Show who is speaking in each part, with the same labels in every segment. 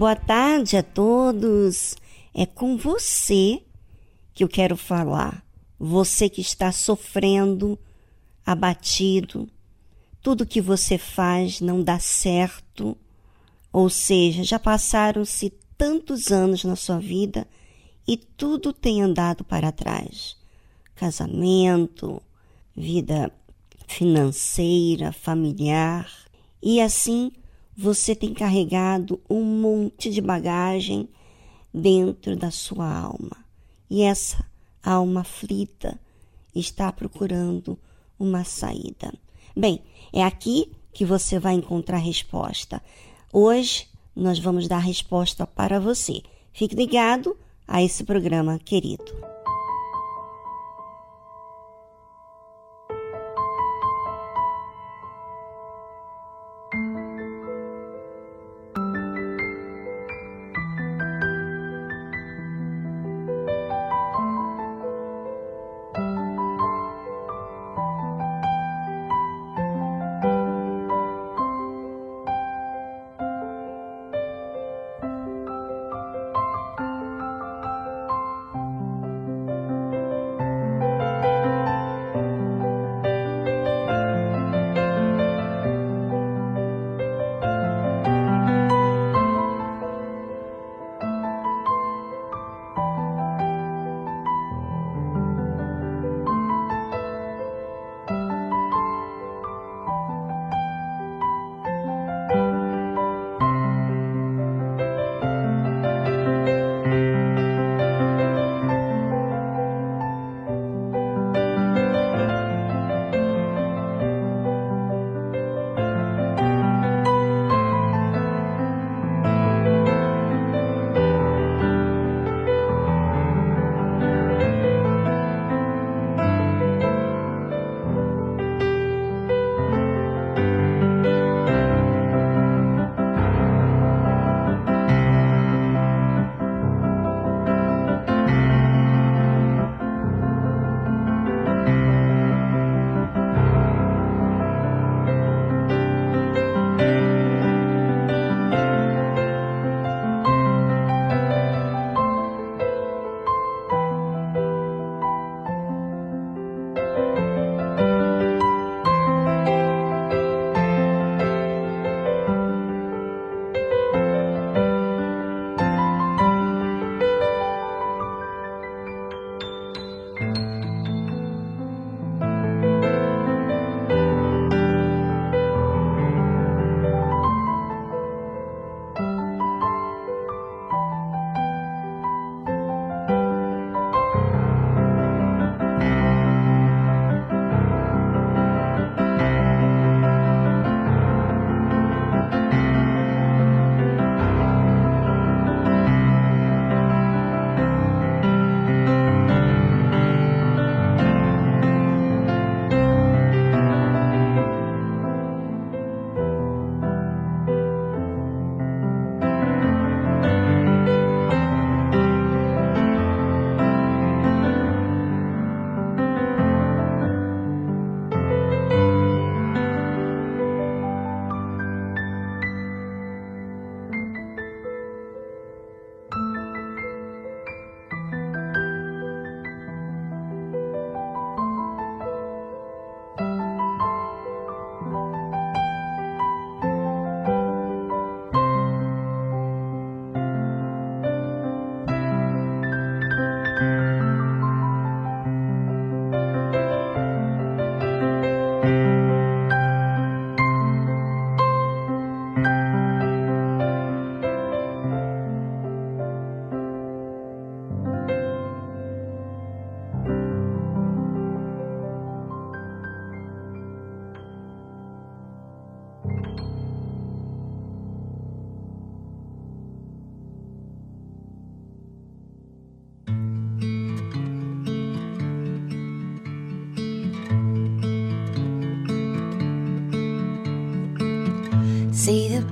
Speaker 1: Boa tarde a todos. É com você que eu quero falar. Você que está sofrendo, abatido, tudo que você faz não dá certo, ou seja, já passaram-se tantos anos na sua vida e tudo tem andado para trás. Casamento, vida financeira, familiar, e assim você tem carregado um monte de bagagem dentro da sua alma. E essa alma aflita está procurando uma saída. Bem, é aqui que você vai encontrar resposta. Hoje nós vamos dar resposta para você. Fique ligado a esse programa querido.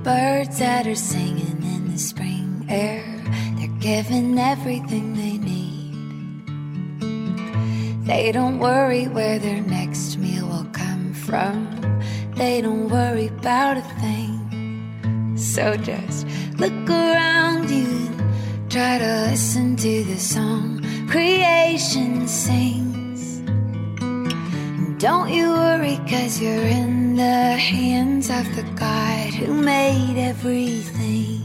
Speaker 2: Birds that are singing in the spring air, they're given everything they need. They don't worry where their next meal will come from, they don't worry about a thing. So just look around you try to listen to the song creation sings. Don't you worry, cause you're in the hands of the God who made everything.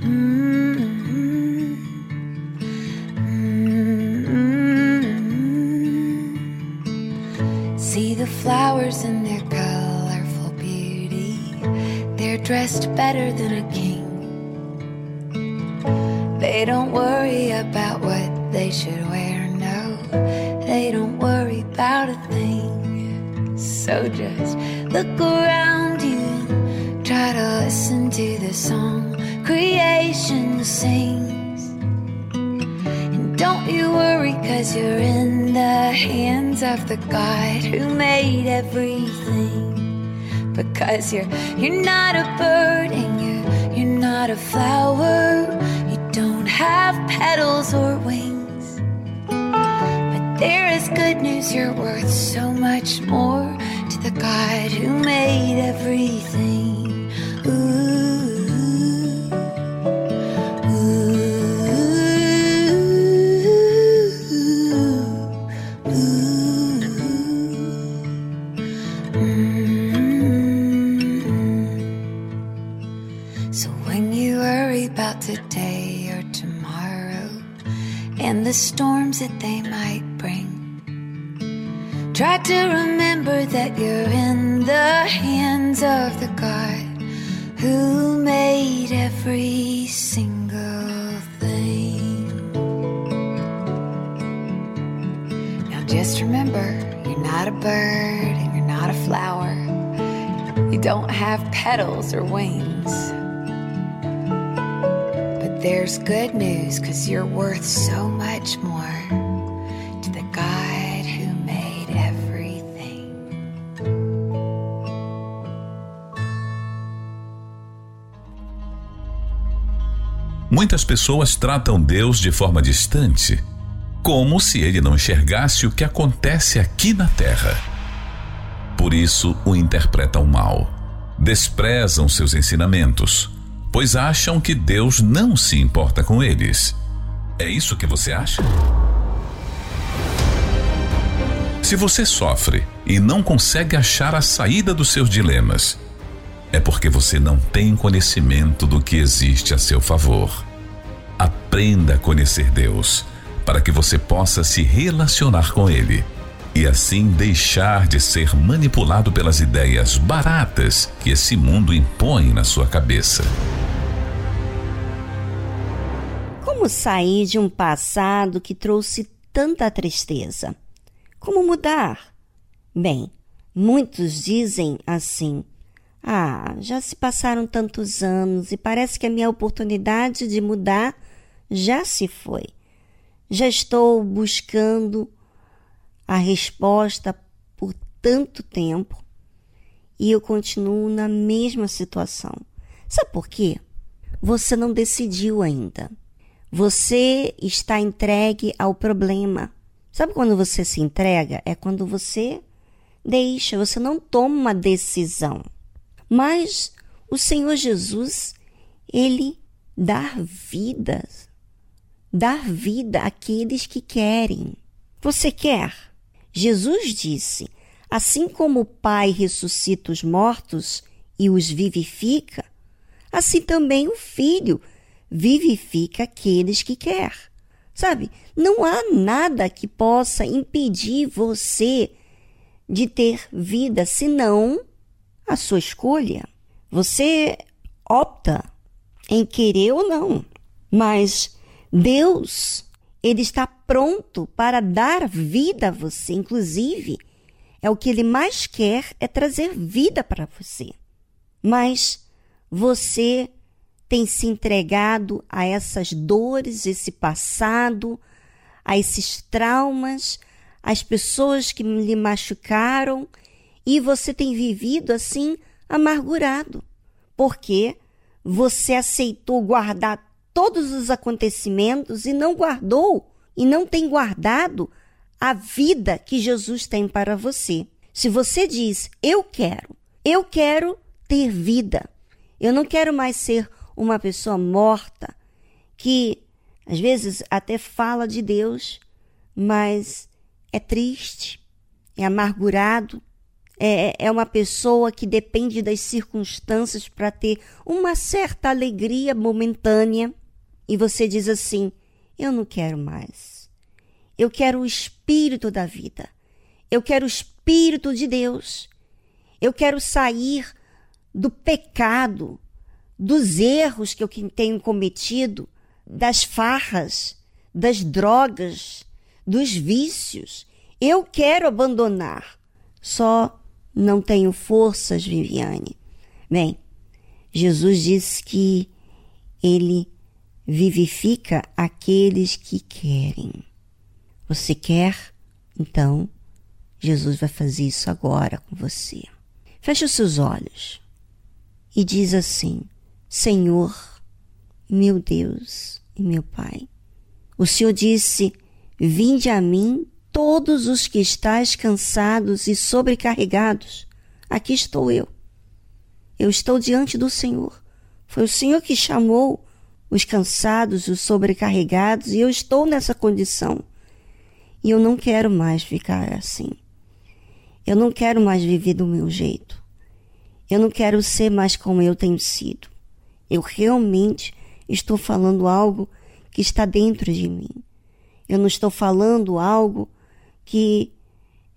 Speaker 2: Mm-hmm. Mm-hmm. See the flowers in their colorful beauty. They're dressed better than a king. They don't worry about what they should wear, no. They don't worry about a. So just look around you try to listen to the song creation sings. And don't you worry, cause you're in the hands of the God who made everything. Because you're you're not a bird and you're you're not a flower. You don't have petals or wings. But there is good news, you're worth so much more the God who made everything. Petals or wings. But there's good news because you're worth so much more to the God who made everything.
Speaker 3: Muitas pessoas tratam Deus de forma distante, como se ele não enxergasse o que acontece aqui na terra. Por isso o interpretam mal, desprezam seus ensinamentos, pois acham que Deus não se importa com eles. É isso que você acha? Se você sofre e não consegue achar a saída dos seus dilemas, é porque você não tem conhecimento do que existe a seu favor. Aprenda a conhecer Deus, para que você possa se relacionar com Ele e assim deixar de ser manipulado pelas ideias baratas que esse mundo impõe na sua cabeça.
Speaker 1: Como sair de um passado que trouxe tanta tristeza? Como mudar? Bem, muitos dizem assim: Ah, já se passaram tantos anos e parece que a minha oportunidade de mudar já se foi. Já estou buscando a resposta por tanto tempo e eu continuo na mesma situação. Sabe por quê? Você não decidiu ainda. Você está entregue ao problema. Sabe quando você se entrega? É quando você deixa, você não toma uma decisão. Mas o Senhor Jesus, ele dá vida, dá vida àqueles que querem. Você quer? Jesus disse: Assim como o Pai ressuscita os mortos e os vivifica, assim também o Filho vivifica aqueles que quer. Sabe, não há nada que possa impedir você de ter vida senão a sua escolha. Você opta em querer ou não, mas Deus, ele está pronto para dar vida a você, inclusive, é o que ele mais quer é trazer vida para você. Mas você tem se entregado a essas dores, esse passado, a esses traumas, as pessoas que lhe machucaram, e você tem vivido assim amargurado, porque você aceitou guardar todos os acontecimentos e não guardou e não tem guardado a vida que Jesus tem para você. Se você diz, eu quero, eu quero ter vida, eu não quero mais ser uma pessoa morta que às vezes até fala de Deus, mas é triste, é amargurado, é, é uma pessoa que depende das circunstâncias para ter uma certa alegria momentânea. E você diz assim: Eu não quero mais. Eu quero o espírito da vida. Eu quero o espírito de Deus. Eu quero sair do pecado, dos erros que eu tenho cometido, das farras, das drogas, dos vícios. Eu quero abandonar. Só não tenho forças, Viviane. Bem, Jesus disse que ele vivifica aqueles que querem. Você quer? Então, Jesus vai fazer isso agora com você. Feche os seus olhos e diz assim: Senhor, meu Deus e meu Pai, o Senhor disse: Vinde a mim todos os que estáis cansados e sobrecarregados, aqui estou eu. Eu estou diante do Senhor. Foi o Senhor que chamou os cansados, os sobrecarregados, e eu estou nessa condição. E eu não quero mais ficar assim. Eu não quero mais viver do meu jeito. Eu não quero ser mais como eu tenho sido. Eu realmente estou falando algo que está dentro de mim. Eu não estou falando algo que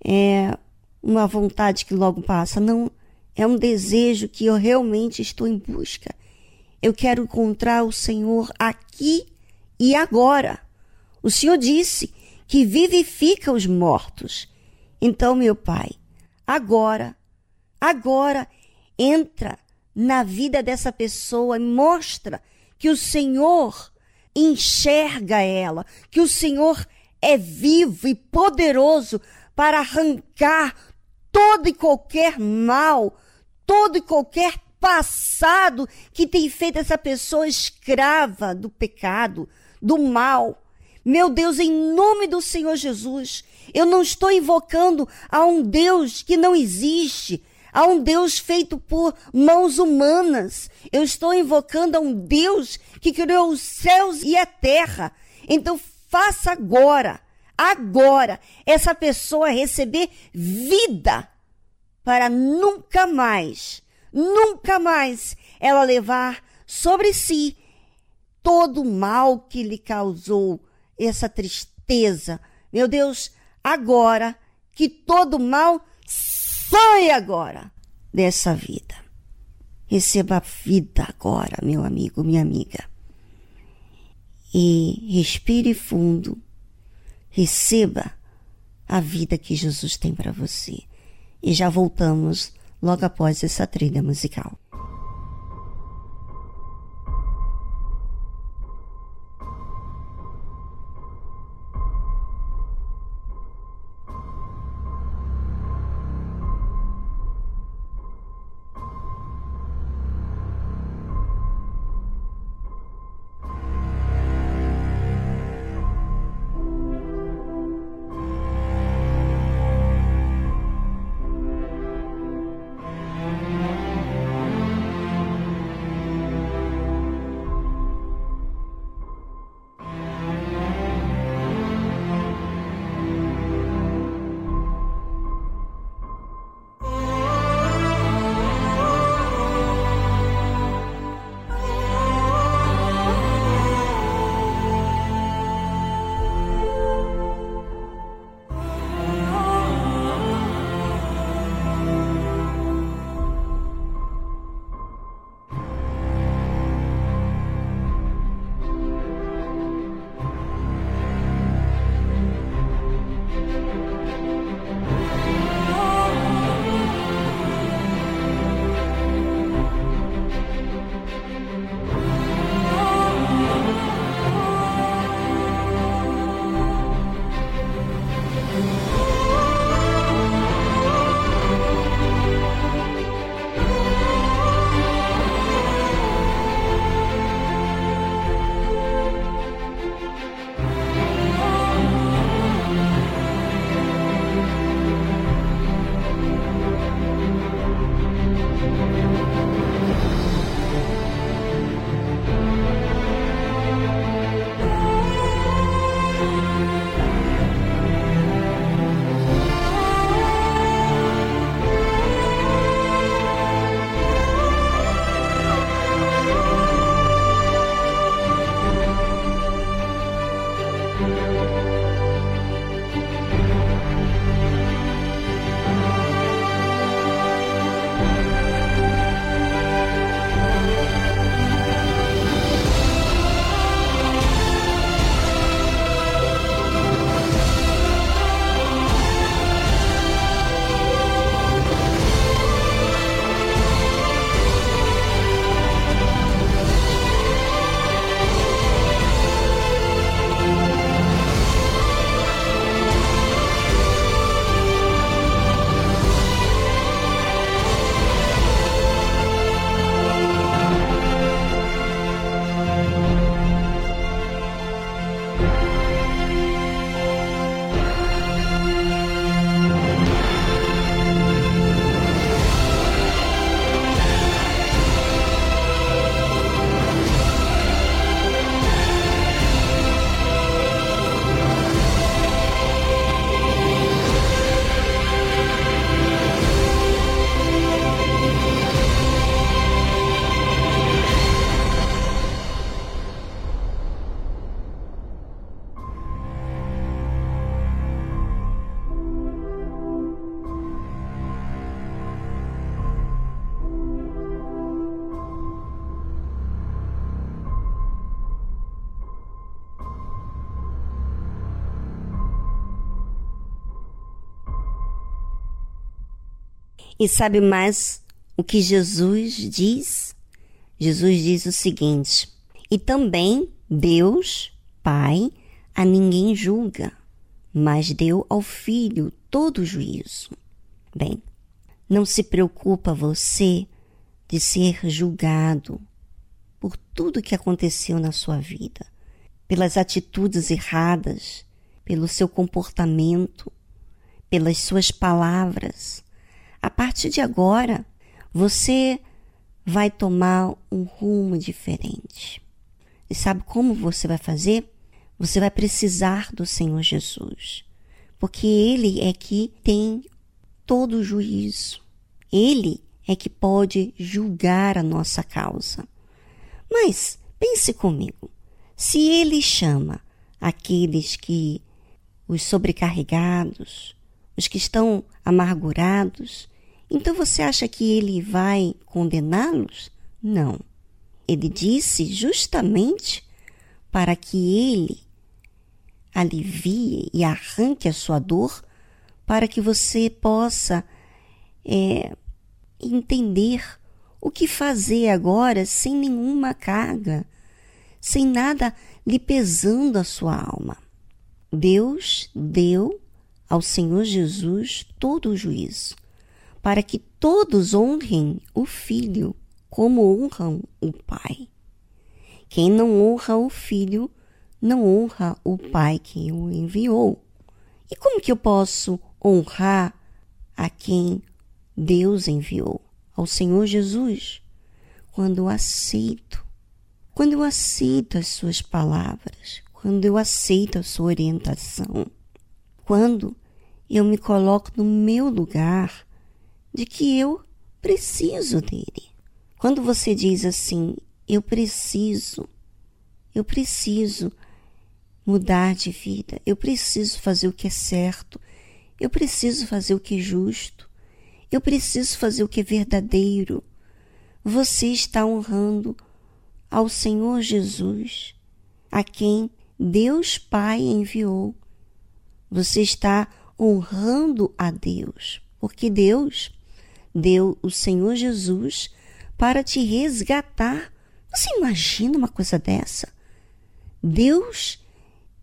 Speaker 1: é uma vontade que logo passa. Não, é um desejo que eu realmente estou em busca. Eu quero encontrar o Senhor aqui e agora. O Senhor disse que vivifica os mortos. Então, meu Pai, agora, agora, entra na vida dessa pessoa e mostra que o Senhor enxerga ela, que o Senhor é vivo e poderoso para arrancar todo e qualquer mal, todo e qualquer passado que tem feito essa pessoa escrava do pecado, do mal. Meu Deus, em nome do Senhor Jesus, eu não estou invocando a um Deus que não existe, a um Deus feito por mãos humanas. Eu estou invocando a um Deus que criou os céus e a terra. Então faça agora, agora, essa pessoa receber vida para nunca mais, nunca mais ela levar sobre si todo o mal que lhe causou essa tristeza. Meu Deus, agora que todo mal sai agora dessa vida. Receba a vida agora, meu amigo, minha amiga e respire fundo. Receba a vida que Jesus tem para você. E já voltamos logo após essa trilha musical. E sabe mais o que Jesus diz? Jesus diz o seguinte: E também Deus, Pai, a ninguém julga, mas deu ao Filho todo o juízo. Bem, não se preocupa você de ser julgado por tudo que aconteceu na sua vida, pelas atitudes erradas, pelo seu comportamento, pelas suas palavras. A partir de agora, você vai tomar um rumo diferente. E sabe como você vai fazer? Você vai precisar do Senhor Jesus, porque Ele é que tem todo o juízo. Ele é que pode julgar a nossa causa. Mas pense comigo: se Ele chama aqueles que, os sobrecarregados, os que estão amargurados, então você acha que ele vai condená-los? Não. Ele disse justamente para que ele alivie e arranque a sua dor, para que você possa é, entender o que fazer agora sem nenhuma carga, sem nada lhe pesando a sua alma. Deus deu ao Senhor Jesus todo o juízo para que todos honrem o Filho como honram o Pai. Quem não honra o Filho, não honra o Pai que o enviou. E como que eu posso honrar a quem Deus enviou, ao Senhor Jesus? Quando eu aceito, quando eu aceito as suas palavras, quando eu aceito a sua orientação, quando eu me coloco no meu lugar de que eu preciso dele. Quando você diz assim, eu preciso, eu preciso mudar de vida, eu preciso fazer o que é certo, eu preciso fazer o que é justo, eu preciso fazer o que é verdadeiro. Você está honrando ao Senhor Jesus, a quem Deus Pai enviou. Você está honrando a Deus, porque Deus deu o Senhor Jesus para te resgatar. Você imagina uma coisa dessa? Deus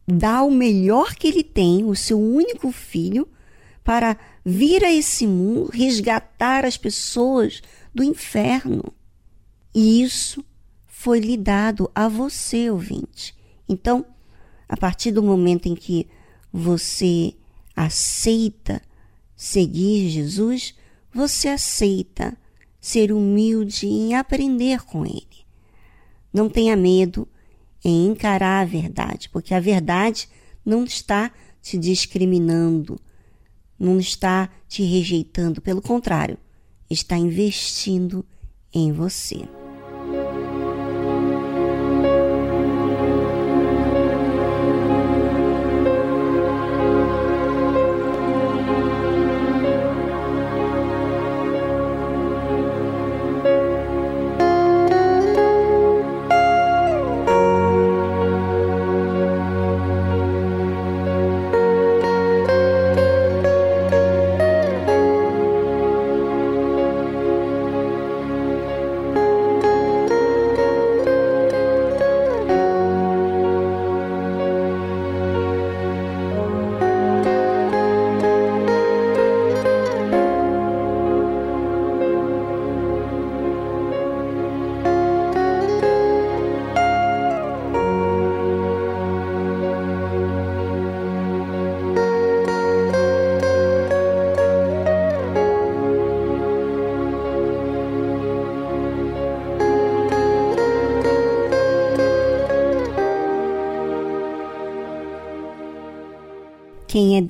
Speaker 1: dá o melhor que ele tem, o seu único filho, para vir a esse mundo resgatar as pessoas do inferno. E isso foi lhe dado a você, ouvinte. Então, a partir do momento em que você aceita seguir Jesus, você aceita ser humilde em aprender com ele. Não tenha medo em encarar a verdade, porque a verdade não está te discriminando, não está te rejeitando, pelo contrário, está investindo em você.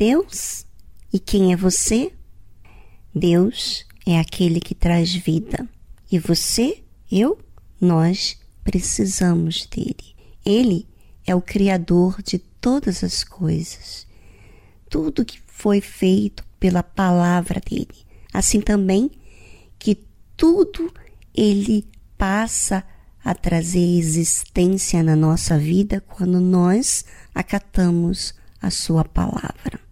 Speaker 1: Deus e quem é você? Deus é aquele que traz vida. E você, eu, nós precisamos dele. Ele é o Criador de todas as coisas. Tudo que foi feito pela palavra dele. Assim também que tudo ele passa a trazer existência na nossa vida quando nós acatamos a sua palavra.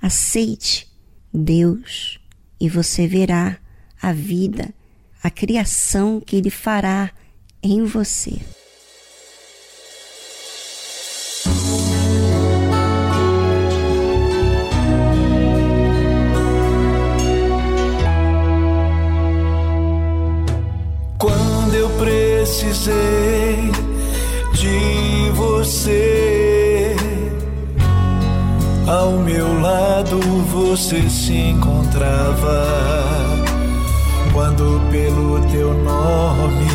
Speaker 1: Aceite Deus e você verá a vida, a criação que Ele fará em você.
Speaker 4: Ao meu lado você se encontrava. Quando pelo teu nome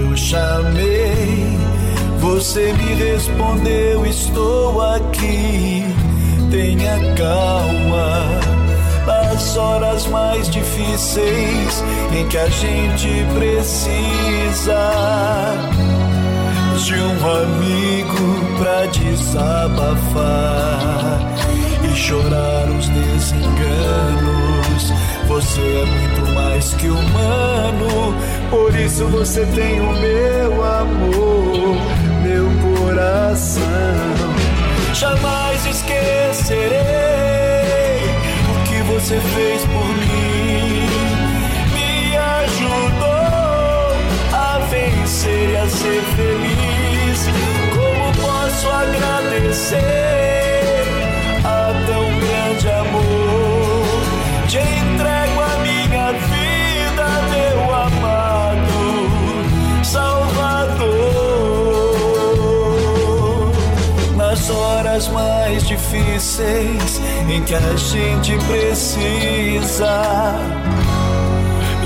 Speaker 4: eu chamei, você me respondeu: Estou aqui, tenha calma. Nas horas mais difíceis em que a gente precisa de um amigo pra desabafar e chorar os desenganos. Você é muito mais que humano, por isso você tem o meu amor, meu coração. Jamais esquecerei o que você fez por mim. Vencer e a ser feliz. Como posso agradecer a tão grande amor? Te entrego a minha vida, meu amado Salvador. Nas horas mais difíceis em que a gente precisa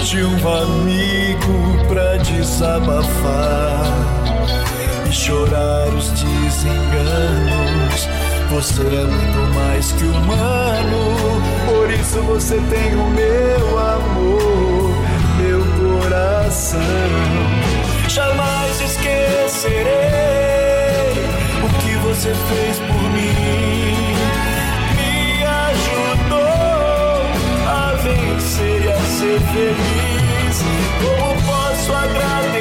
Speaker 4: de um amigo pra desabafar e chorar os desenganos. Você é muito mais que humano, por isso você tem o meu amor, meu coração. Jamais esquecerei o que você fez por ser feliz. Como posso agradecer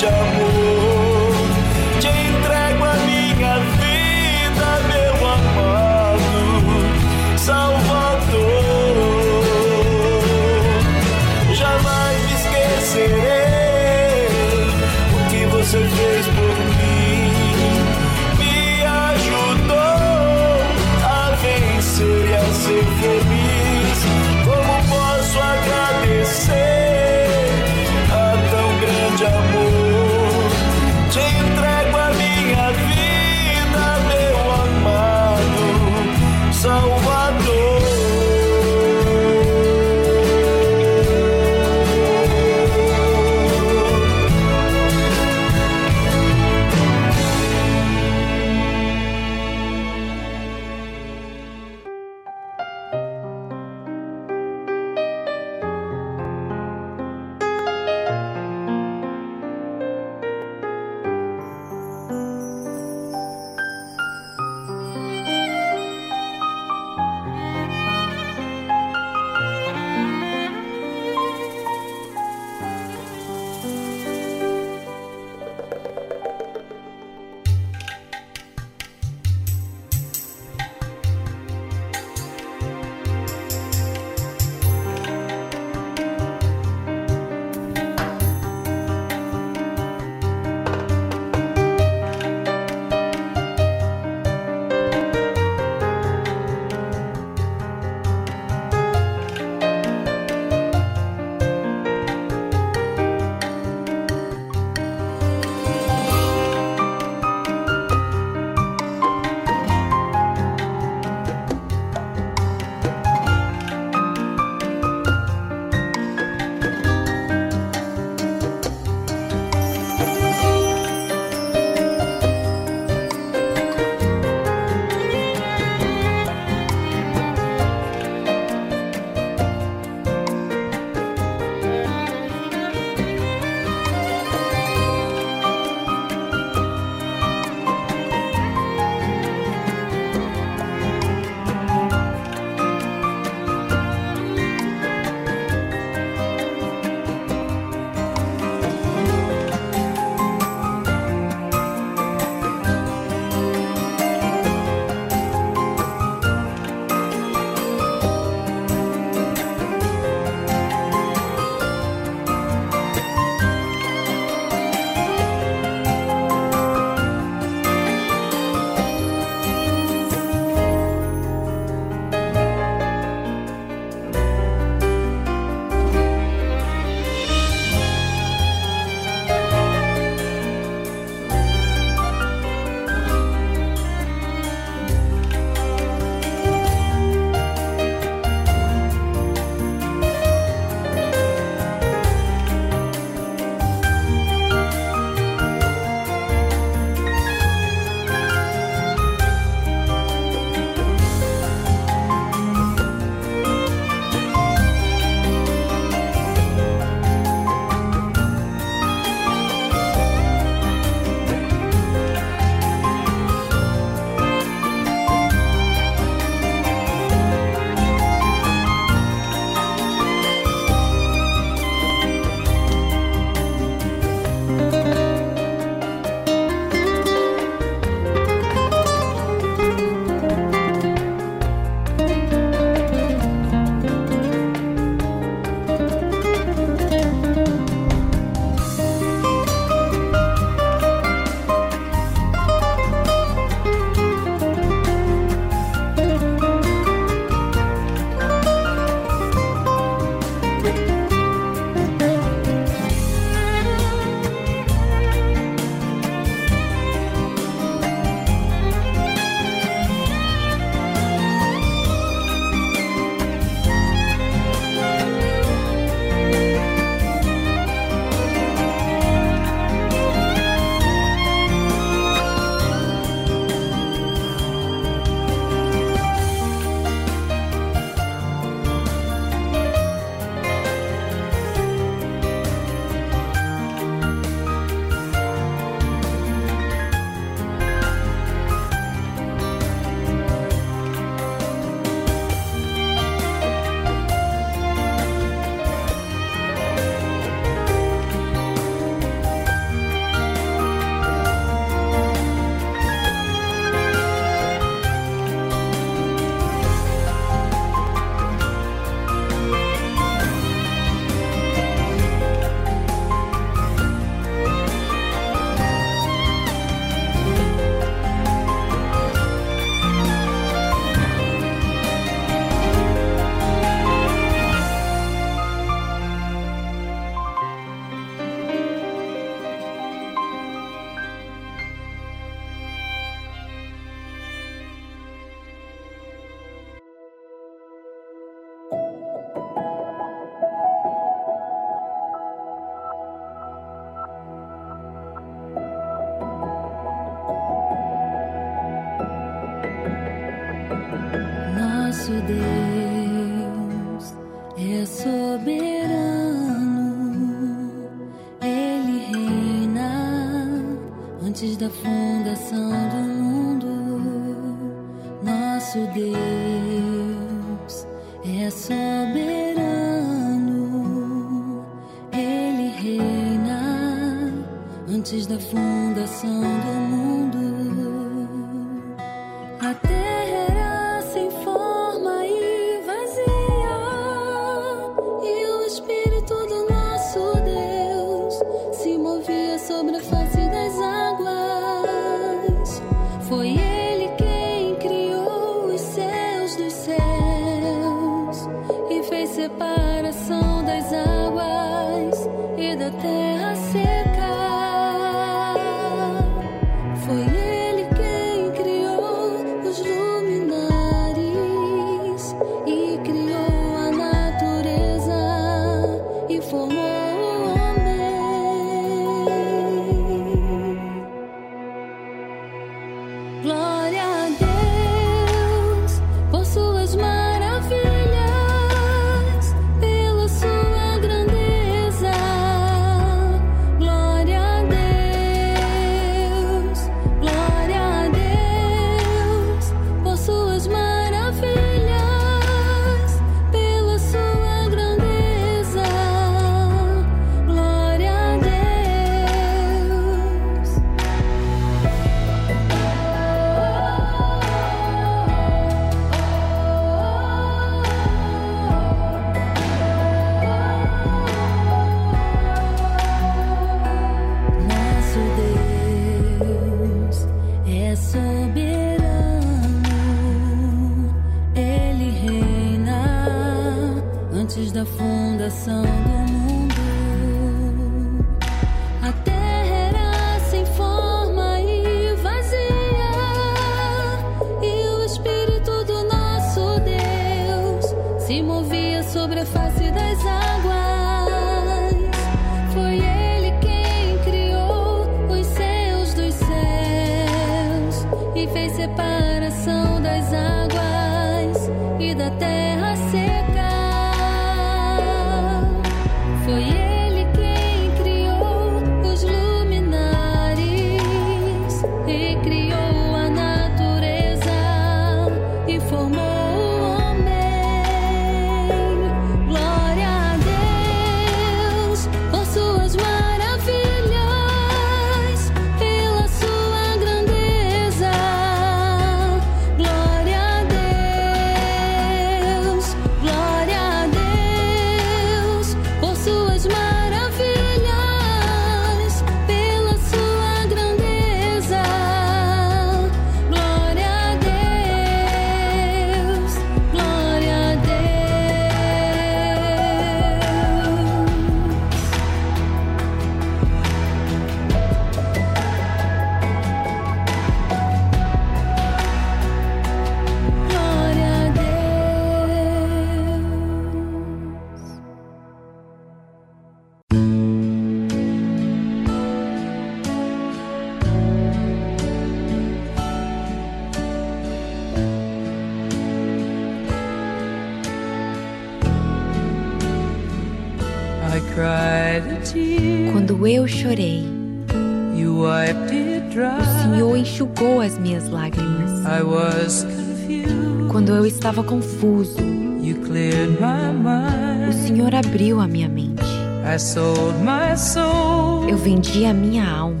Speaker 5: Eu vendi a minha alma.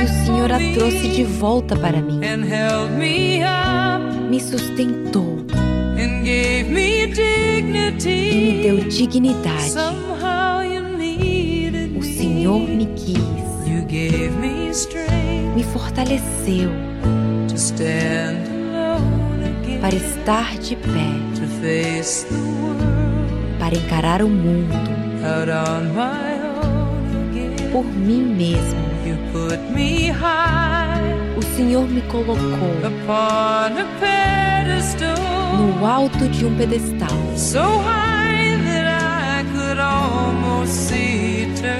Speaker 5: E o Senhor a trouxe de volta para mim.
Speaker 4: Me
Speaker 5: sustentou.
Speaker 4: Me
Speaker 5: deu dignidade. O Senhor me quis.
Speaker 4: Me
Speaker 5: fortaleceu. Para estar de pé para encarar o mundo por mim mesmo. O Senhor me colocou no alto de um pedestal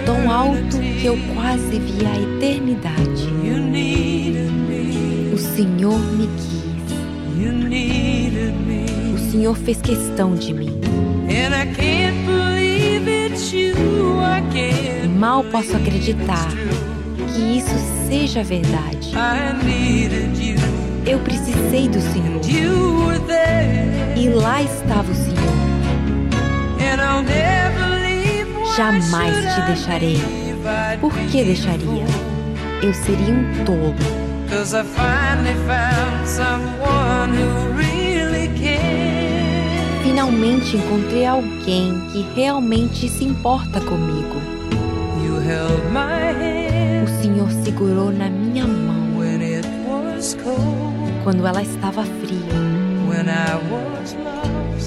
Speaker 5: tão alto que eu quase vi a eternidade. O Senhor me quis. O Senhor fez questão de mim. Mal posso acreditar que isso seja verdade. Eu precisei do Senhor. E lá estava o Senhor. Jamais te deixarei. Por que deixaria? Eu seria um tolo.
Speaker 4: Cause I finally found someone who really cares.
Speaker 5: Finalmente encontrei alguém que realmente se importa comigo. O Senhor segurou na minha mão quando ela estava fria,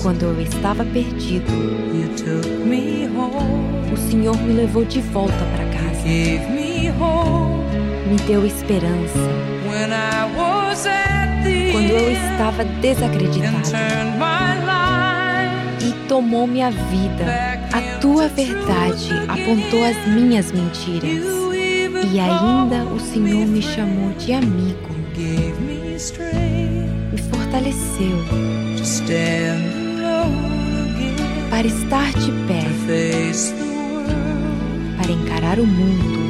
Speaker 5: quando eu estava perdido.
Speaker 4: You took me home,
Speaker 5: O Senhor me levou de volta para casa,
Speaker 4: me
Speaker 5: deu esperança quando eu estava desacreditado. E tomou minha vida. A tua verdade apontou as minhas mentiras e ainda o Senhor me chamou de amigo,
Speaker 4: me
Speaker 5: fortaleceu para estar de pé, para encarar o mundo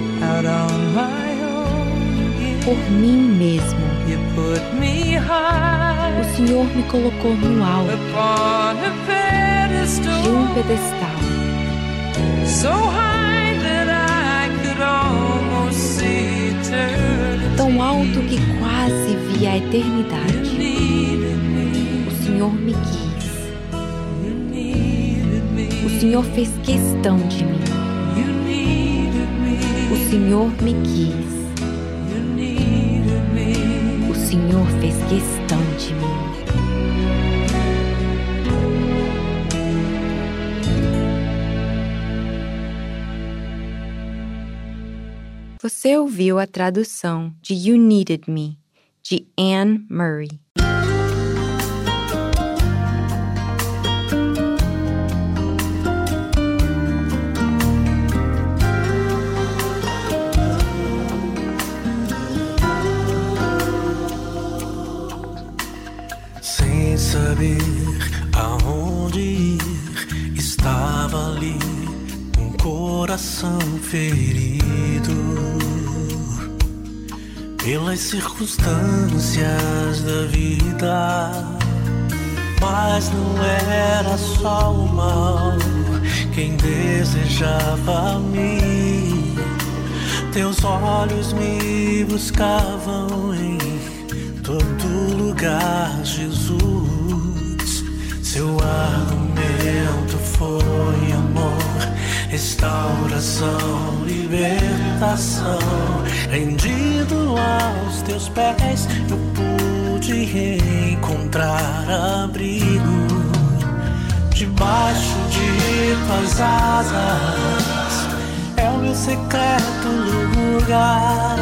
Speaker 5: por mim mesmo. O Senhor me colocou no alto de um pedestal, tão alto que quase vi a eternidade. O Senhor me quis, o Senhor fez questão de mim. O Senhor me quis, o Senhor fez questão Você ouviu a tradução de You Needed Me, de Anne Murray.
Speaker 6: Sem saber aonde ir, estava ali um coração ferido pelas circunstâncias da vida. Mas não era só o mal quem desejava me. Teus olhos me buscavam em todo lugar, Jesus. Seu argumento foi amor, restauração, libertação. Rendido aos teus pés, eu pude encontrar abrigo debaixo de tuas asas. É o meu secreto lugar.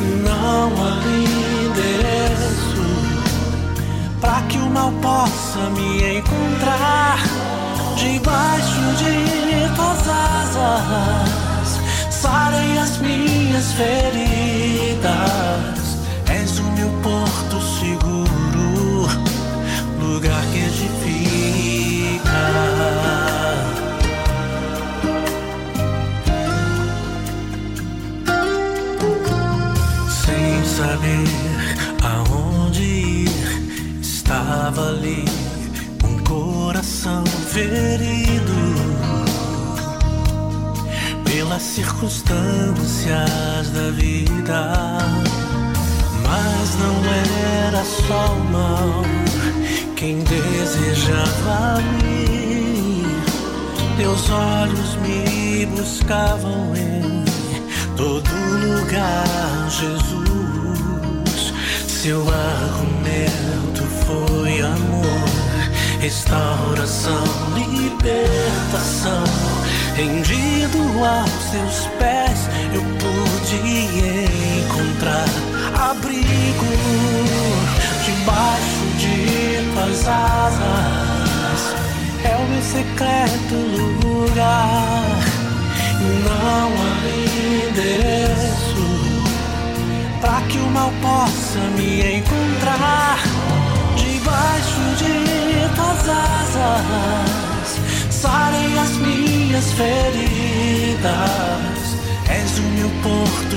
Speaker 6: E não há endereço para que o mal possa me encontrar. Debaixo de tuas asas, sarem as minhas feridas. És o meu porto seguro, lugar que edifica. sem saber aonde ir. Estava ali coração ferido pelas circunstâncias da vida. Mas não era só o mal quem desejava me. Teus olhos me buscavam em todo lugar, Jesus. Seu argumento foi amor, restauração, libertação. Rendido aos seus pés, eu pude encontrar abrigo debaixo de tuas asas. É o meu secreto lugar. Não há endereço para que o mal possa me encontrar. Sarei sarem as minhas feridas. És o meu porto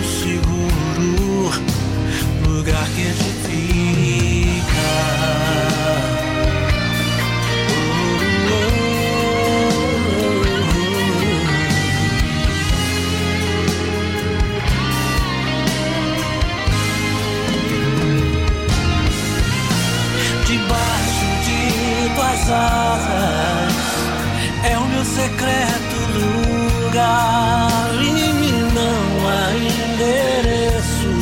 Speaker 6: secreto lugar e me não há endereço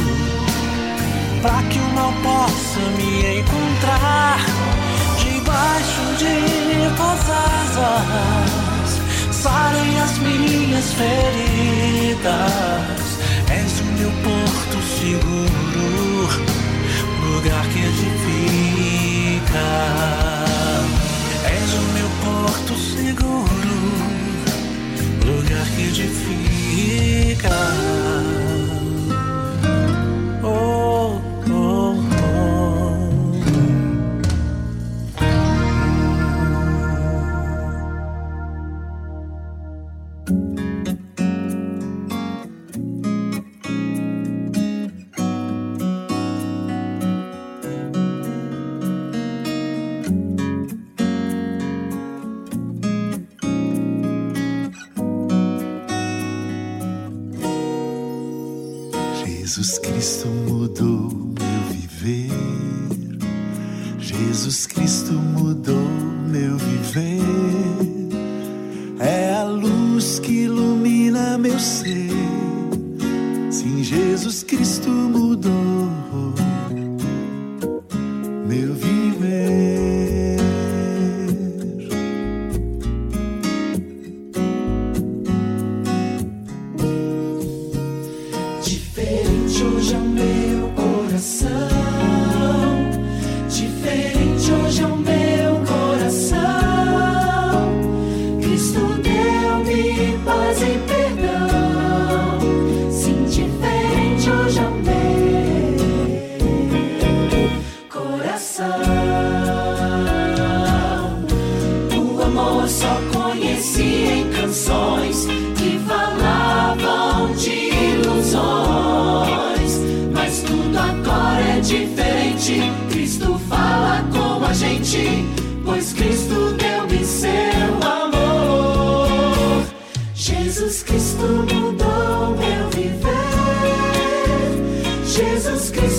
Speaker 6: para que o mal possa me encontrar debaixo de tuas asas. Sarem as minhas feridas. És o meu porto seguro lugar que edifica. És o meu porto seguro, lugar que edifica.
Speaker 7: Christmas.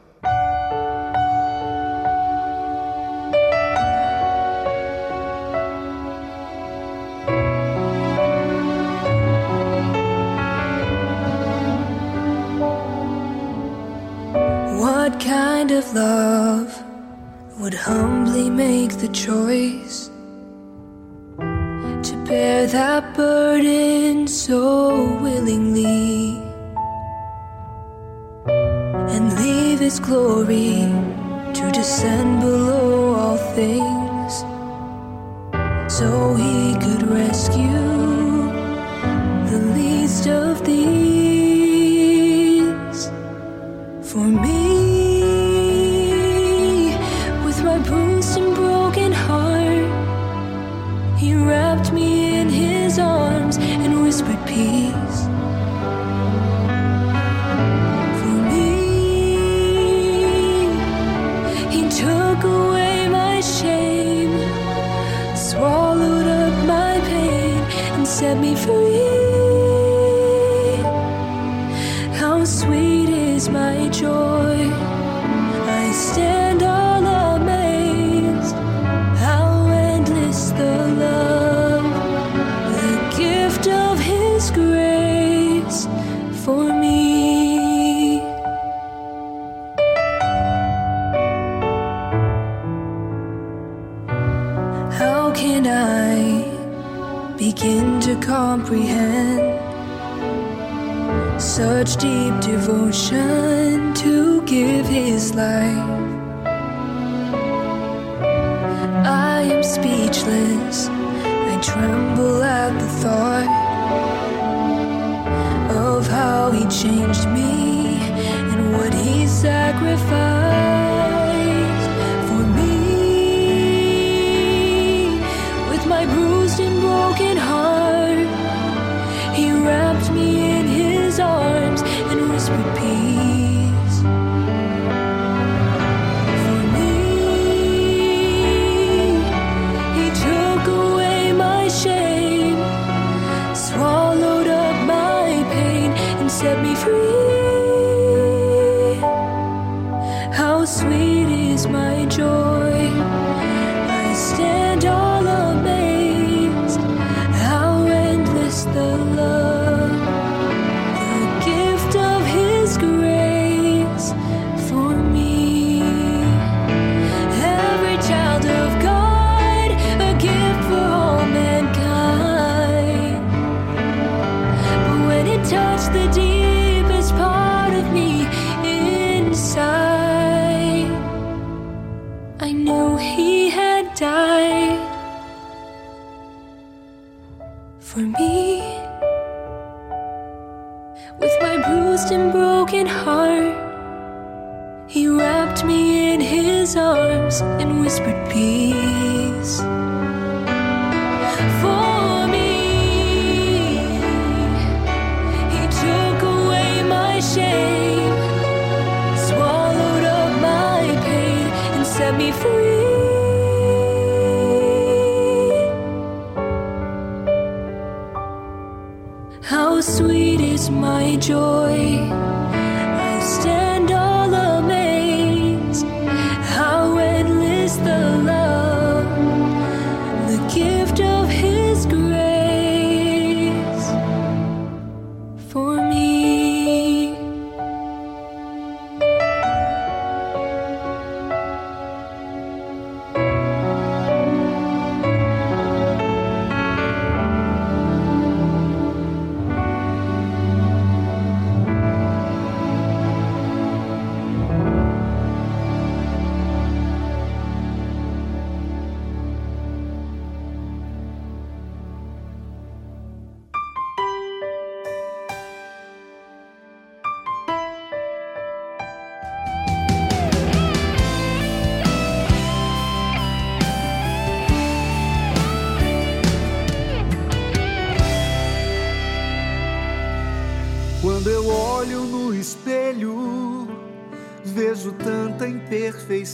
Speaker 8: Speechless, I tremble at the thought of how He changed me and what He sacrificed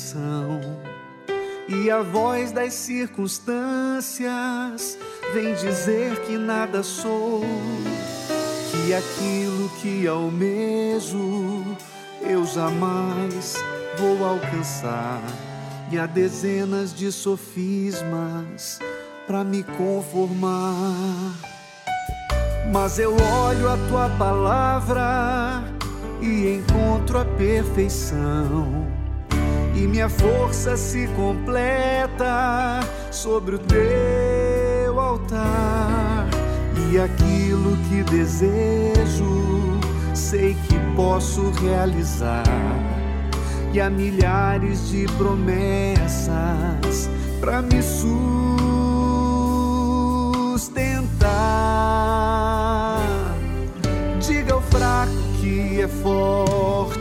Speaker 9: imperfeição. E a voz das circunstâncias vem dizer que nada sou, que aquilo que almejo eu jamais vou alcançar. E há dezenas de sofismas para me conformar. Mas eu olho a tua palavra e encontro a perfeição. E minha força se completa sobre o teu altar. E aquilo que desejo, sei que posso realizar. E há milhares de promessas para me sustentar. Diga ao fraco que é forte,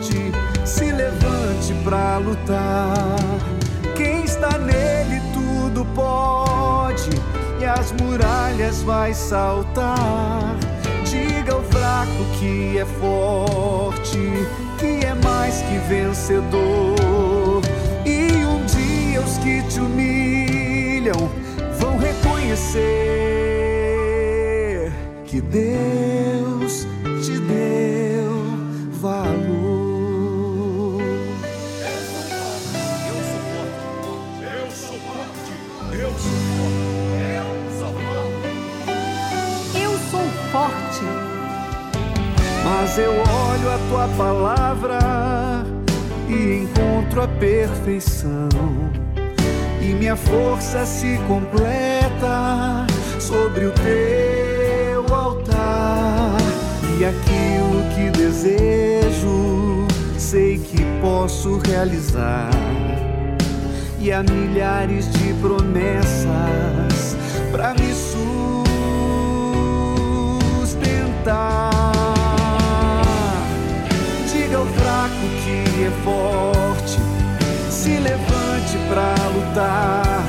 Speaker 9: levante pra lutar. Quem está nele tudo pode, e as muralhas vai saltar. Diga ao fraco que é forte, que é mais que vencedor. E um dia os que te humilham vão reconhecer que Deus mas eu olho a tua palavra e encontro a perfeição. E minha força se completa sobre o teu altar. E aquilo que desejo, sei que posso realizar. E há milhares de promessas para me sustentar. Fraco que é forte, se levante pra lutar.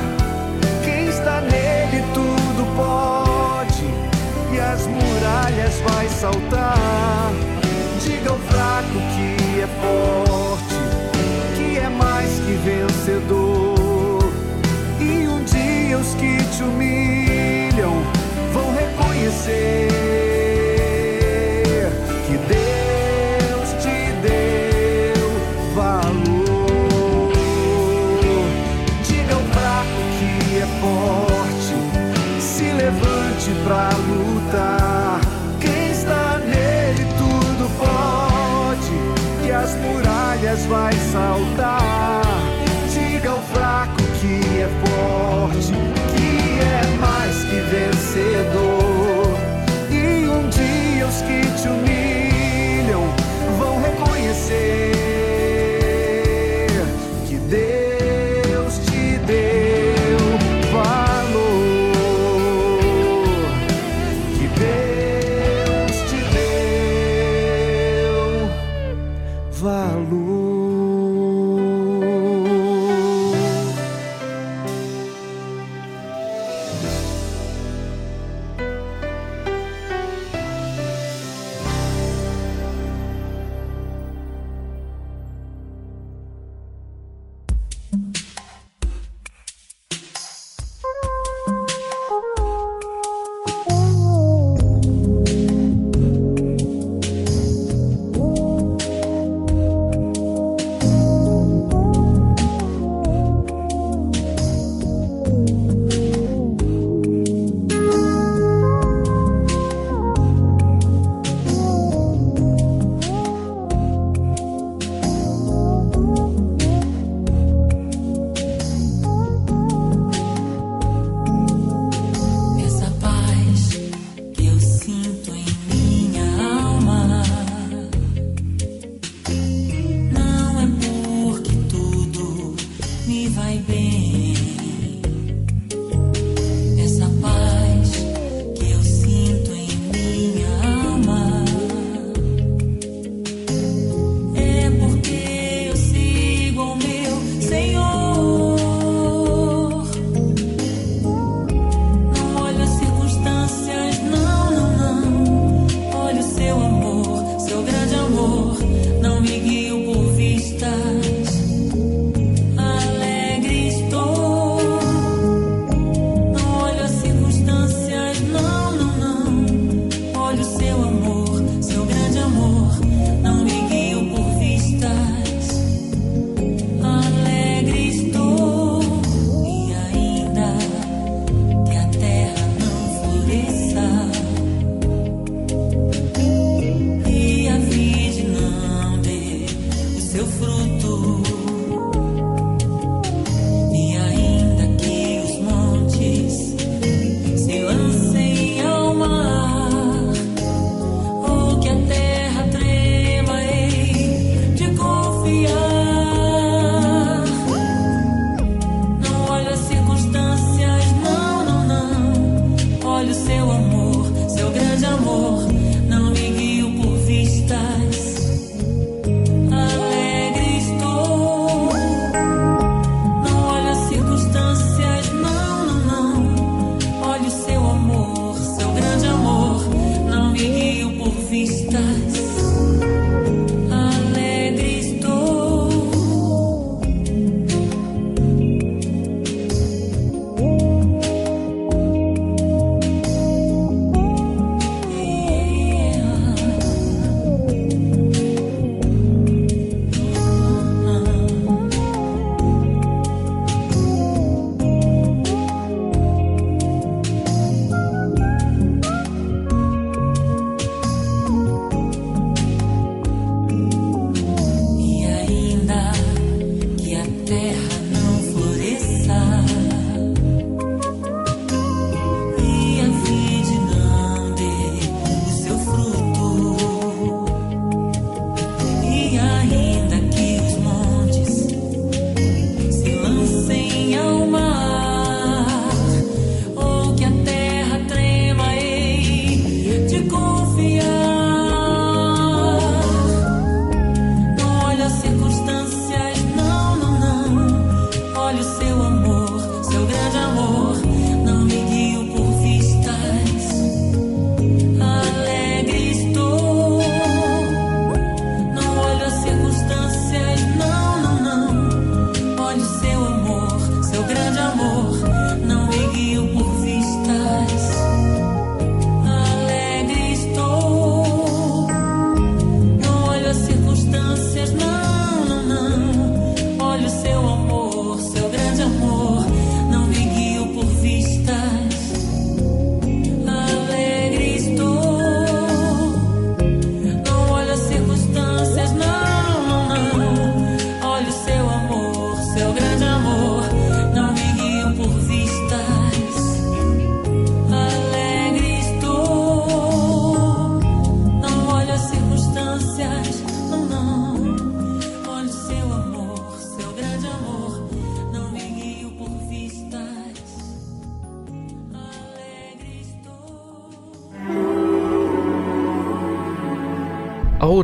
Speaker 9: Quem está nele tudo pode, e as muralhas vai saltar. Diga ao fraco que é forte, que é mais que vencedor. E um dia os que te humilham vão reconhecer pode, e as muralhas vai saltar. Diga ao fraco que é forte, que é mais que vencedor. E um dia os que te humilham vão reconhecer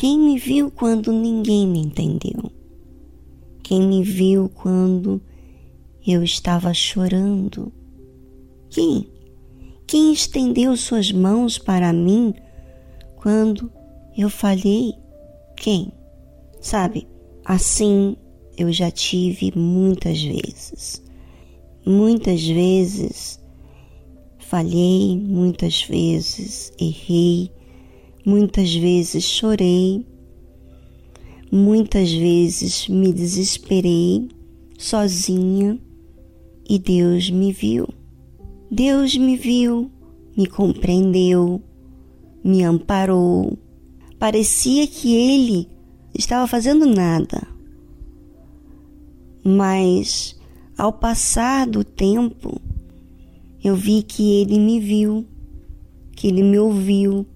Speaker 1: Quem me viu quando ninguém me entendeu? Quem me viu quando eu estava chorando? Quem? Quem estendeu suas mãos para mim quando eu falhei? Quem? Sabe, assim eu já tive muitas vezes. Muitas vezes falhei, muitas vezes errei, muitas vezes chorei, muitas vezes me desesperei sozinha e Deus me viu. Deus me viu, me compreendeu, me amparou. Parecia que Ele estava fazendo nada. Mas ao passar do tempo, eu vi que Ele me viu, que Ele me ouviu,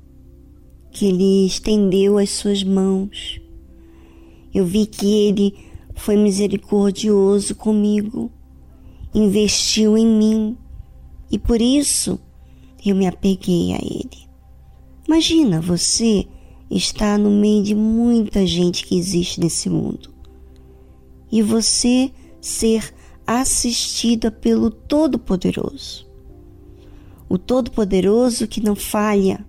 Speaker 1: que Ele estendeu as suas mãos. Eu vi que Ele foi misericordioso comigo, investiu em mim e por isso eu me apeguei a Ele. Imagina você estar no meio de muita gente que existe nesse mundo e você ser assistida pelo Todo-Poderoso. O Todo-Poderoso que não falha,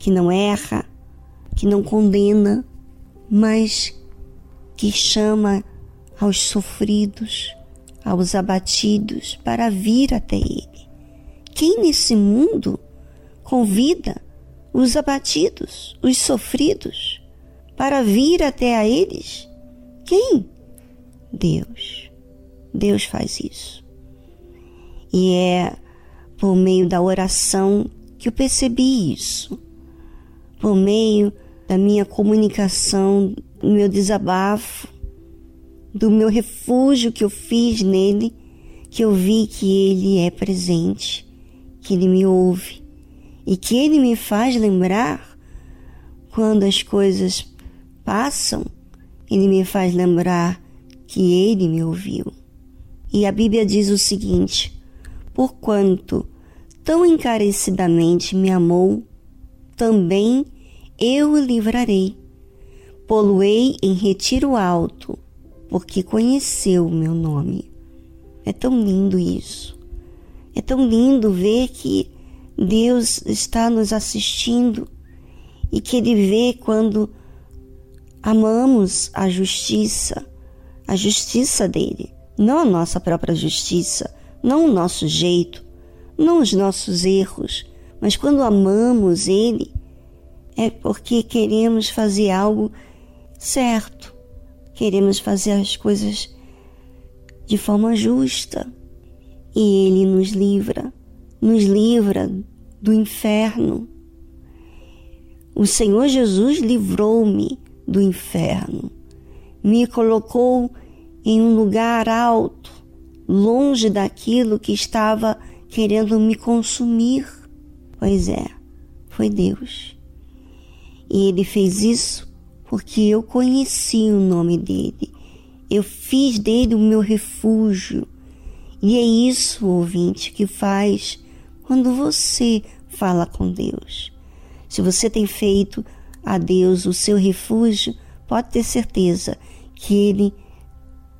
Speaker 1: que não erra, que não condena, mas que chama aos sofridos, aos abatidos para vir até Ele. Quem nesse mundo convida os abatidos, os sofridos, para vir até a eles? Quem? Deus. Deus faz isso. E é por meio da oração que eu percebi isso. Por meio da minha comunicação, do meu desabafo, do meu refúgio que eu fiz nele, que eu vi que ele é presente, que ele me ouve e que ele me faz lembrar quando as coisas passam, ele me faz lembrar que ele me ouviu. E a Bíblia diz o seguinte: Porquanto tão encarecidamente me amou, também eu o livrarei. Poluei em retiro alto, porque conheceu o meu nome. É tão lindo isso. É tão lindo ver que Deus está nos assistindo e que Ele vê quando amamos a justiça, a justiça dele, não a nossa própria justiça, não o nosso jeito, não os nossos erros, mas quando amamos Ele, é porque queremos fazer algo certo, queremos fazer as coisas de forma justa e Ele nos livra, nos livra do inferno. O Senhor Jesus livrou-me do inferno, me colocou em um lugar alto, longe daquilo que estava querendo me consumir. Pois é, foi Deus. E ele fez isso porque eu conheci o nome dele. Eu fiz dele o meu refúgio. E é isso, ouvinte, que faz quando você fala com Deus. Se você tem feito a Deus o seu refúgio, pode ter certeza que Ele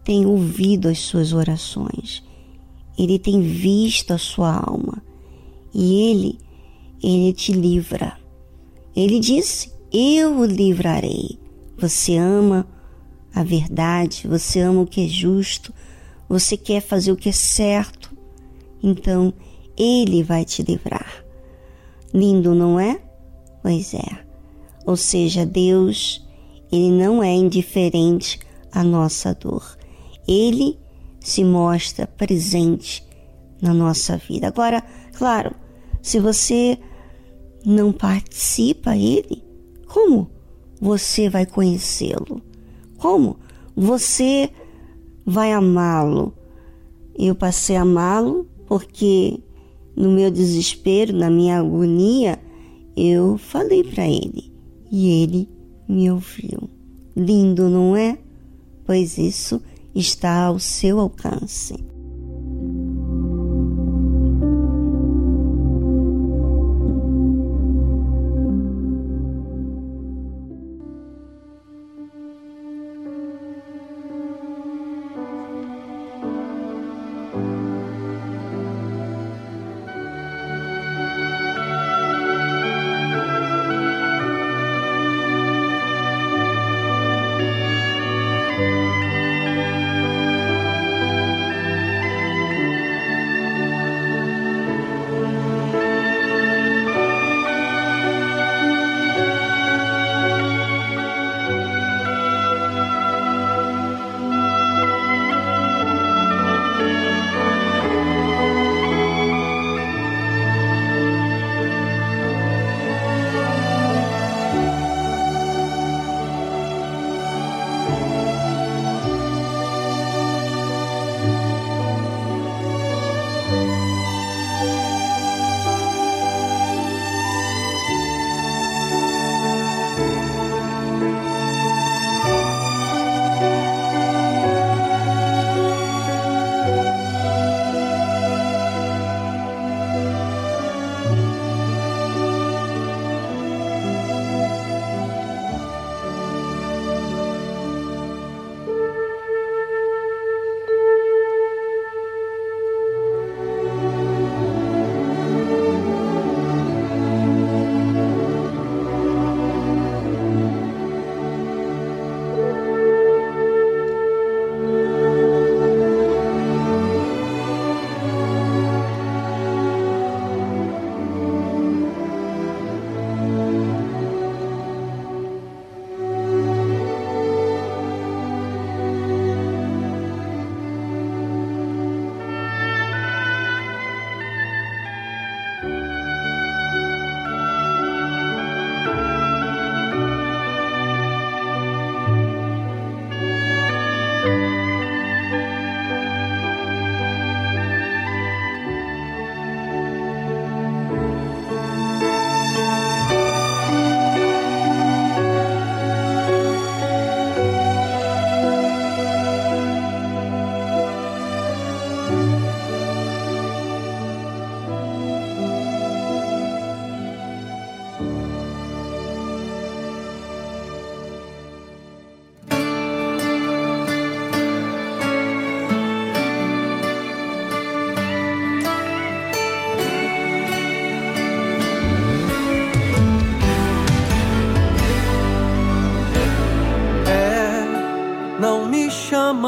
Speaker 1: tem ouvido as suas orações. Ele tem visto a sua alma. E Ele, Ele te livra. Ele disse: eu o livrarei. Você ama a verdade, você ama o que é justo, você quer fazer o que é certo, então ele vai te livrar. Lindo, não é? Pois é. Ou seja, Deus, ele não é indiferente à nossa dor. Ele se mostra presente na nossa vida. Agora, claro, se você não participa ele, como você vai conhecê-lo? Como você vai amá-lo? Eu passei a amá-lo porque no meu desespero, na minha agonia, eu falei para ele e ele me ouviu. Lindo, não é? Pois isso está ao seu alcance.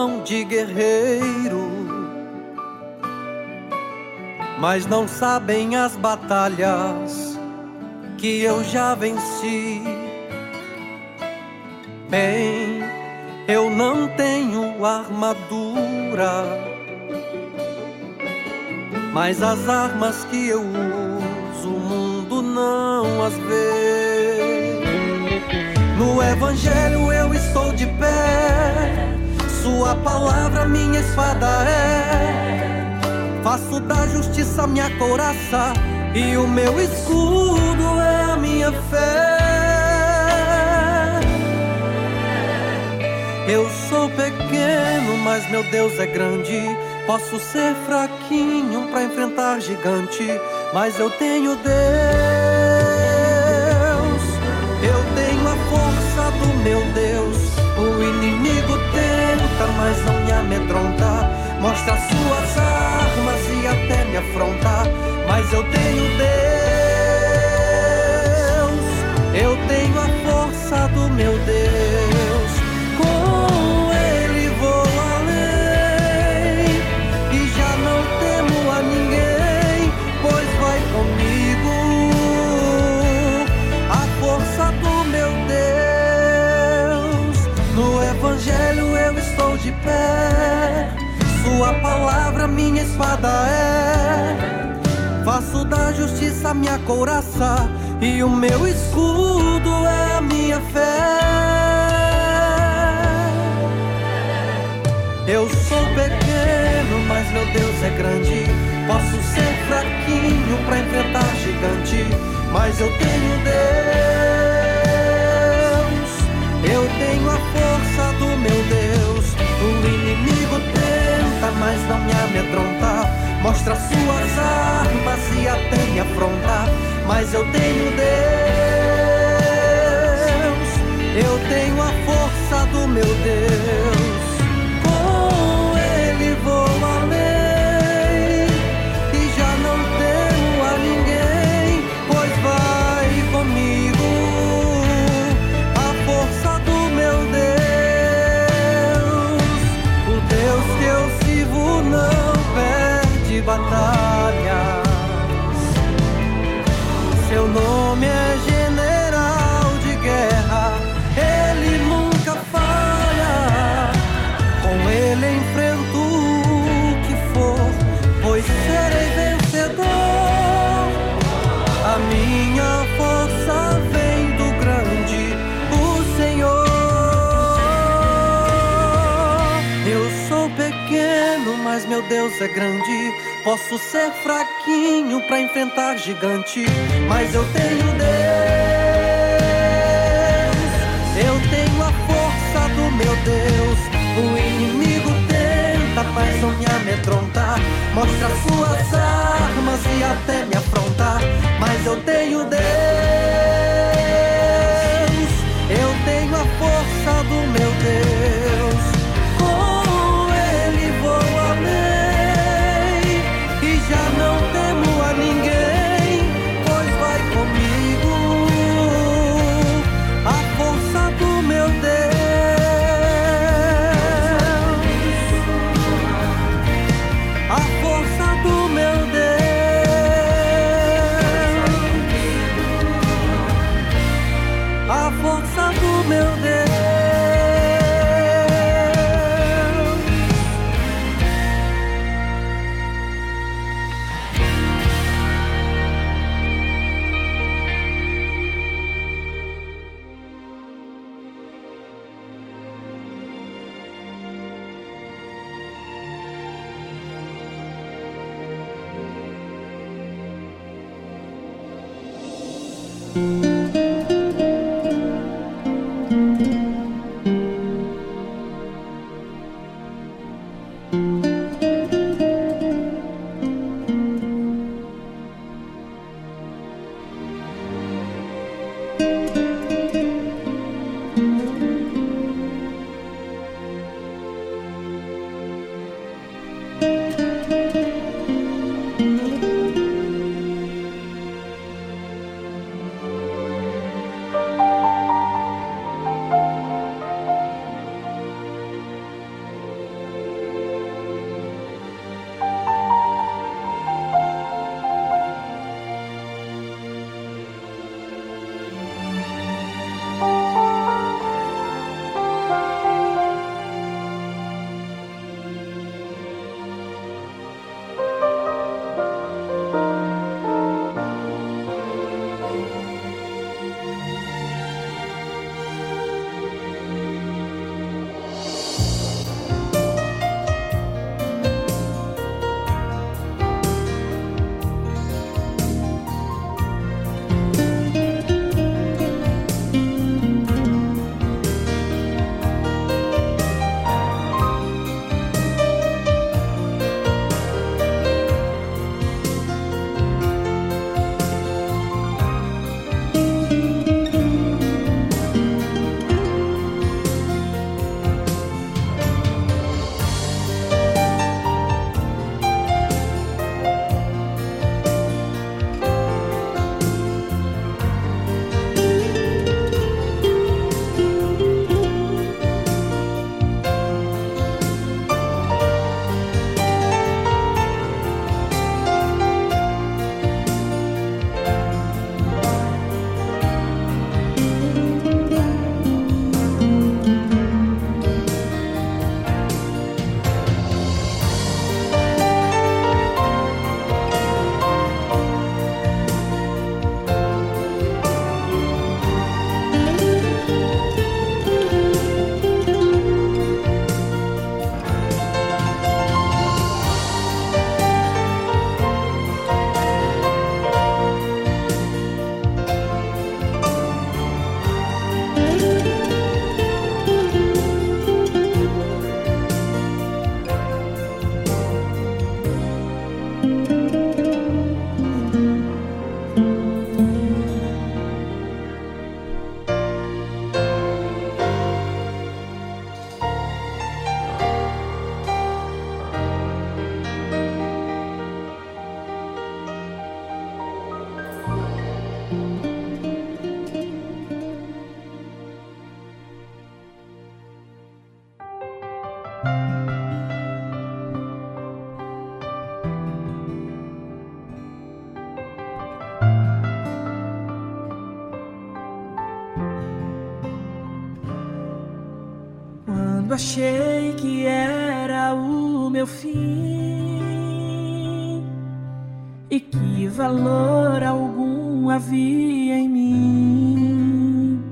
Speaker 10: Chamam de guerreiro, mas não sabem as batalhas que eu já venci. Bem, eu não tenho armadura, mas as armas que eu uso, o mundo não as vê. No Evangelho palavra minha espada é. Faço da justiça minha couraça, e o meu escudo é a minha fé. Eu sou pequeno, mas meu Deus é grande. Posso ser fraquinho pra enfrentar gigante, mas eu tenho Deus. Eu tenho a força do meu Deus. Mas não me amedronta. Mostra suas armas e até me afronta, mas eu tenho Deus. Eu tenho a força do meu Deus. Minha espada é. Faço da justiça minha couraça, e o meu escudo é a minha fé. Eu sou pequeno, mas meu Deus é grande. Posso ser fraquinho pra enfrentar gigante, mas eu tenho Deus. Eu tenho a força do meu Deus. O inimigo mas não me amedronta. Mostra suas armas e até me afronta, mas eu tenho Deus. Eu tenho a força do meu Deus. Batalhas. Seu nome é general de guerra, ele nunca falha. Com ele enfrento o que for, pois serei vencedor. A minha força vem do grande, o Senhor. Eu sou pequeno, mas meu Deus é grande. Posso ser fraquinho pra enfrentar gigante, mas eu tenho Deus. Eu tenho a força do meu Deus. O inimigo tenta, mas não me amedronta. Mostra suas armas e até me afronta, mas eu tenho Deus. Eu tenho a força do meu Deus. Meu Deus.
Speaker 11: Achei que era o meu fim e que valor algum havia em mim,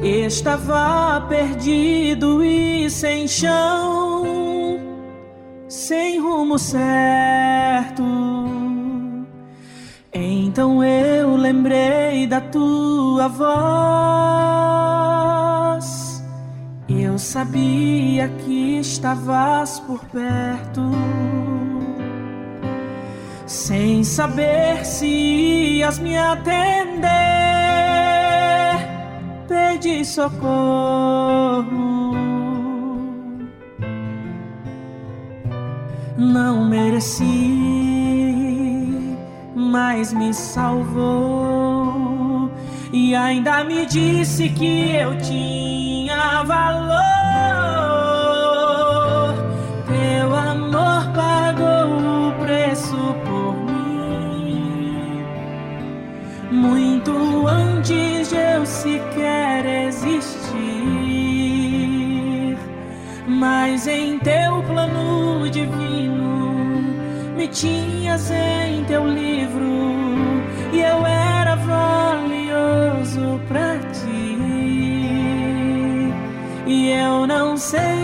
Speaker 11: estava perdido e sem chão, sem rumo certo. Então eu lembrei da tua voz. Sabia que estavas por perto. Sem saber se ias me atender, pedi socorro. Não mereci, mas me salvou e ainda me disse que eu tinha valor. Muito antes de eu sequer existir. Mas em teu plano divino me tinhas em teu livro e eu era valioso pra ti. E eu não sei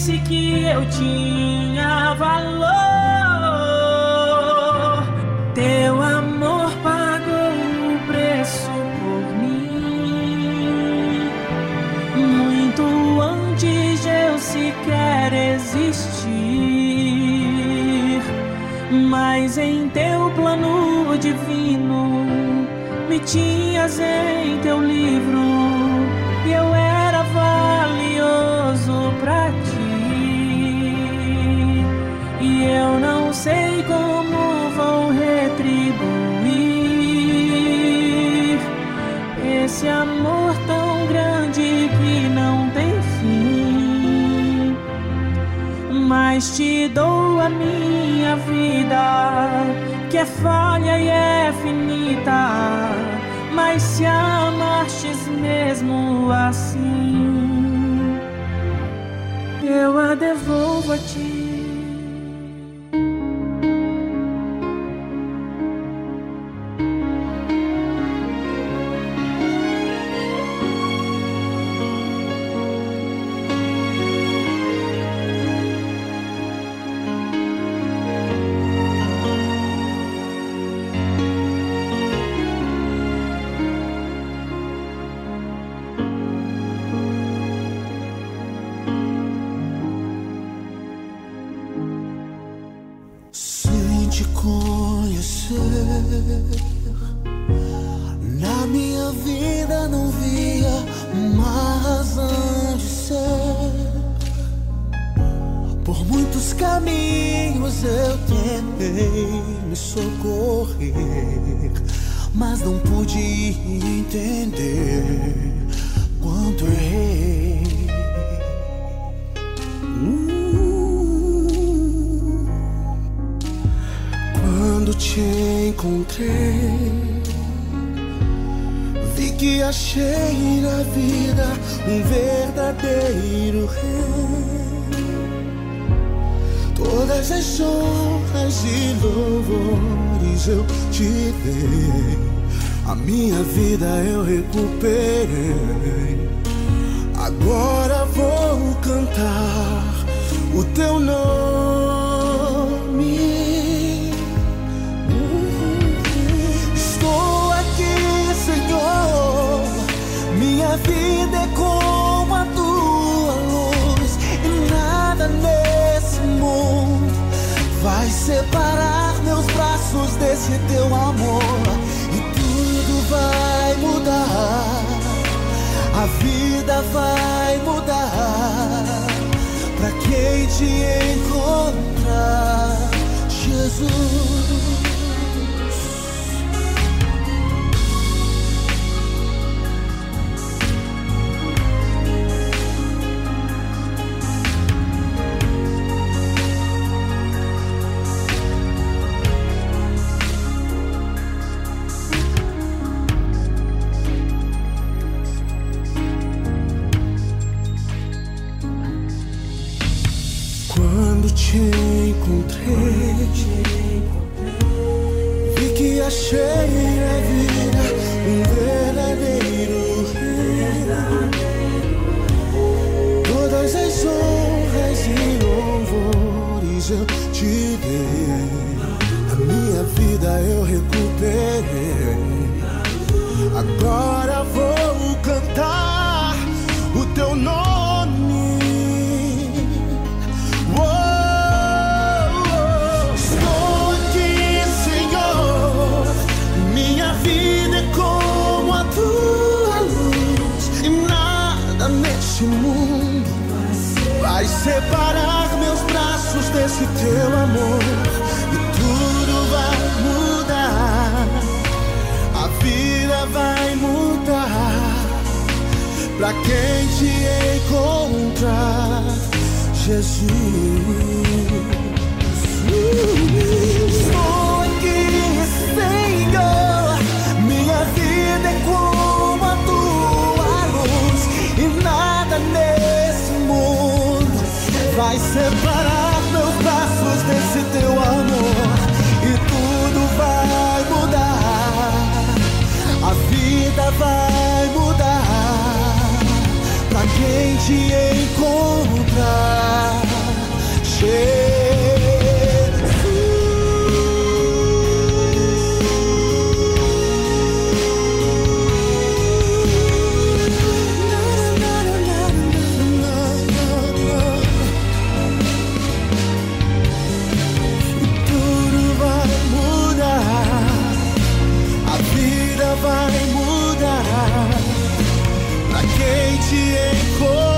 Speaker 11: Disse que eu tinha teu
Speaker 4: nome. Estou aqui, Senhor. Minha vida é como a tua luz, e nada nesse mundo vai separar meus braços desse teu
Speaker 8: she ain't cold.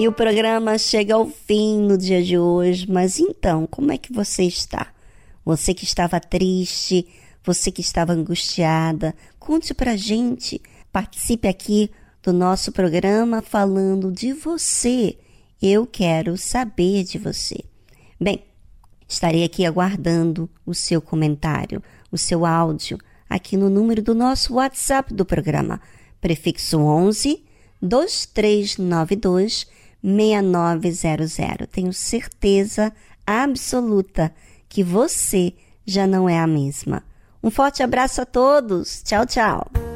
Speaker 1: E o programa chega ao fim no dia de hoje, mas então, como é que você está? Você que estava triste, você que estava angustiada, conte pra gente, participe aqui do nosso programa falando de você. Eu quero saber de você. Bem, estarei aqui aguardando o seu comentário, o seu áudio, aqui no número do nosso WhatsApp do programa, prefixo 11 2392 6900. Tenho certeza absoluta que você já não é a mesma. Um forte abraço a todos. Tchau, tchau.